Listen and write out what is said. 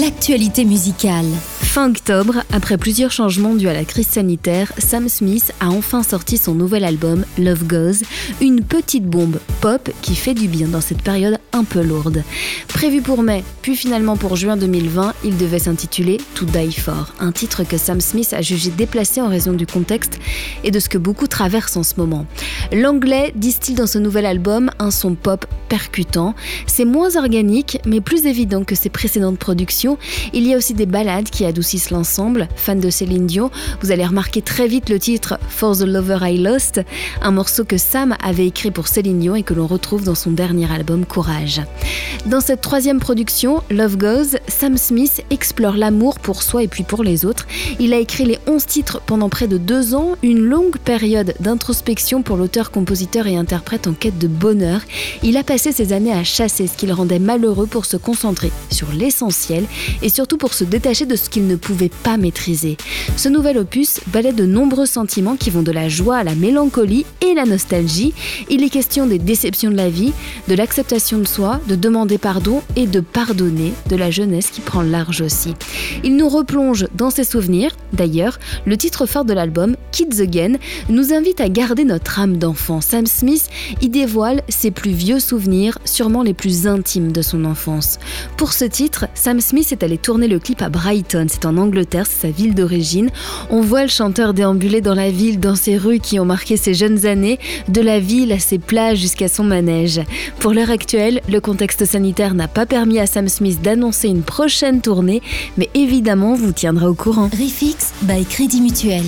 l'actualité musicale. Fin octobre, après plusieurs changements dus à la crise sanitaire, Sam Smith a enfin sorti son nouvel album Love Goes, une petite bombe pop qui fait du bien dans cette période un peu lourde. Prévu pour mai, puis finalement pour juin 2020, il devait s'intituler To Die For, un titre que Sam Smith a jugé déplacé en raison du contexte et de ce que beaucoup traversent en ce moment. L'anglais distille dans ce nouvel album un son pop percutant. C'est moins organique, mais plus évident que ses précédentes productions. Il y a aussi des ballades qui adoucissent l'ensemble. Fan de Céline Dion, vous allez remarquer très vite le titre For the Lover I Lost, un morceau que Sam avait écrit pour Céline Dion et que l'on retrouve dans son dernier album Courage. Dans cette troisième production, Love Goes, Sam Smith explore l'amour pour soi et puis pour les autres. Il a écrit les 11 titres pendant près de deux ans, une longue période d'introspection pour l'auteur, compositeur et interprète en quête de bonheur. Il a passé ses années à chasser ce qu'il rendait malheureux pour se concentrer sur l'essentiel et surtout pour se détacher de ce qu'il ne pouvait pas maîtriser. Ce nouvel opus balaie de nombreux sentiments qui vont de la joie à la mélancolie et la nostalgie. Il est question des déceptions de la vie, de l'acceptation de soi, de demander pardon et de pardonner, de la jeunesse qui prend large aussi. Il nous replonge dans ses souvenirs. D'ailleurs, le titre phare de l'album, Kids Again, nous invite à garder notre âme d'enfant. Sam Smith y dévoile ses plus vieux sûrement les plus intimes de son enfance. Pour ce titre, Sam Smith est allé tourner le clip à Brighton, c'est en Angleterre, c'est sa ville d'origine. On voit le chanteur déambuler dans la ville, dans ses rues qui ont marqué ses jeunes années, de la ville à ses plages jusqu'à son manège. Pour l'heure actuelle, le contexte sanitaire n'a pas permis à Sam Smith d'annoncer une prochaine tournée, mais évidemment vous tiendra au courant. Refix by Crédit Mutuel.